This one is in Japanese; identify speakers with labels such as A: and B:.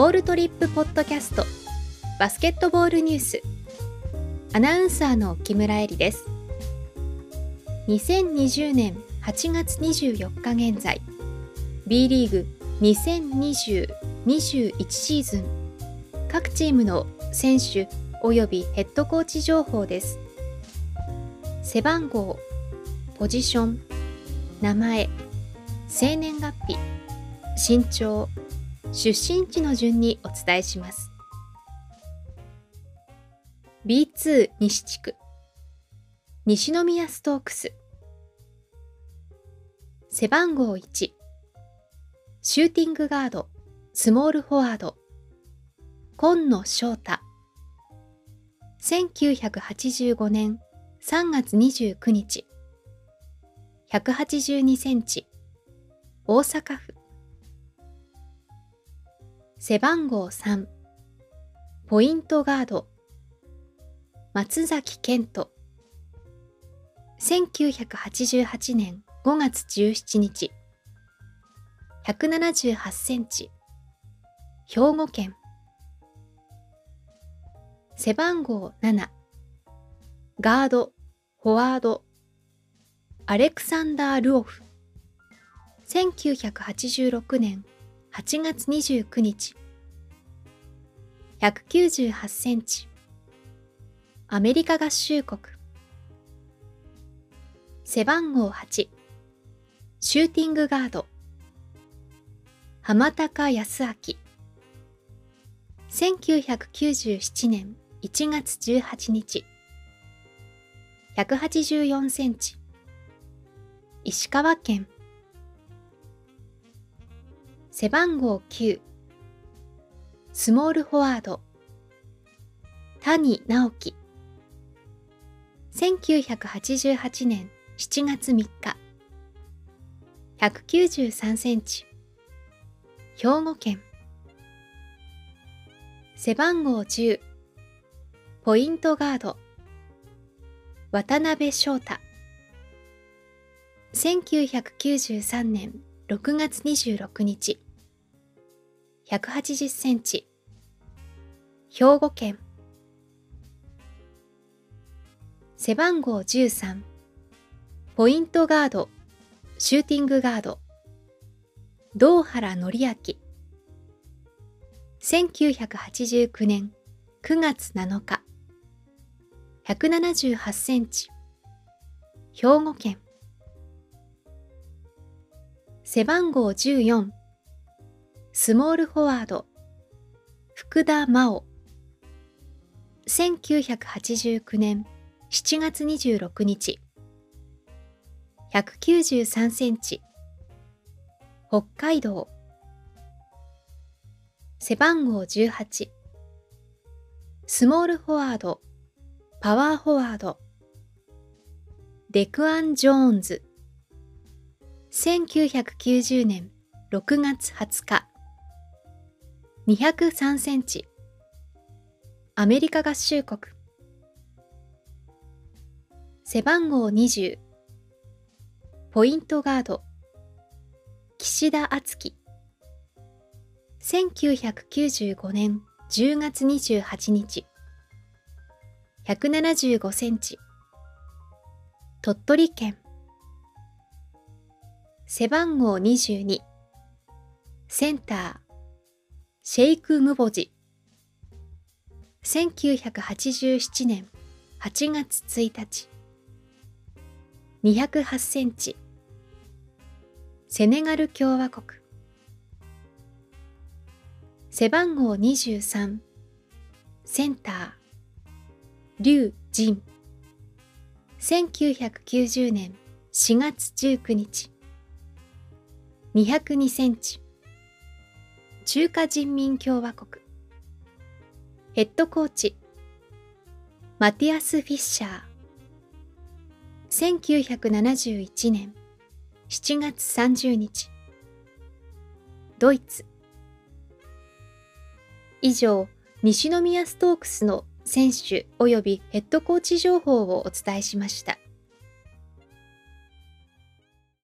A: ボールトリップポッドキャスト。バスケットボールニュース。アナウンサーの木村恵里です。2020年8月24日現在 B リーグ2020-21シーズン。各チームの選手及びヘッドコーチ情報です。背番号ポジション名前生年月日身長出身地の順にお伝えします。B2 西地区。西宮ストークス。背番号1シューティングガード。スモールフォワード。今野翔太。1985年3月29日。182センチ。大阪府。背番号3ポイントガード。松崎健人。1988年5月17日。178センチ。兵庫県。背番号7ガード。フォワード。アレクサンダー・ルオフ。1986年8月29日。198センチ。アメリカ合衆国。背番号8シューティングガード。浜高康明。1997年1月18日。184センチ。石川県。背番号9スモールフォワード。谷直樹。1988年7月3日。193センチ。兵庫県。背番号10ポイントガード。渡辺翔太。1993年6月26日。180センチ。兵庫県。背番号13ポイントガード。シューティングガード。堂原紀明。1989年9月7日。178センチ。兵庫県。背番号14スモールフォワード。福田真央。1989年7月26日。193センチ。北海道。背番号18スモールフォワード。パワーフォワード。デクアン・ジョーンズ。1990年6月20日。203センチ。アメリカ合衆国。背番号20ポイントガード。岸田敦樹。1995年10月28日。175センチ。鳥取県。背番号22センターシェイク・ムボジ。1987年8月1日。208センチ。セネガル共和国。背番号23センター劉仁1990年4月19日。202センチ。中華人民共和国。ヘッドコーチ。マティアス・フィッシャー。1971年7月30日ドイツ。以上西宮ストークスの選手及びヘッドコーチ情報をお伝えしました。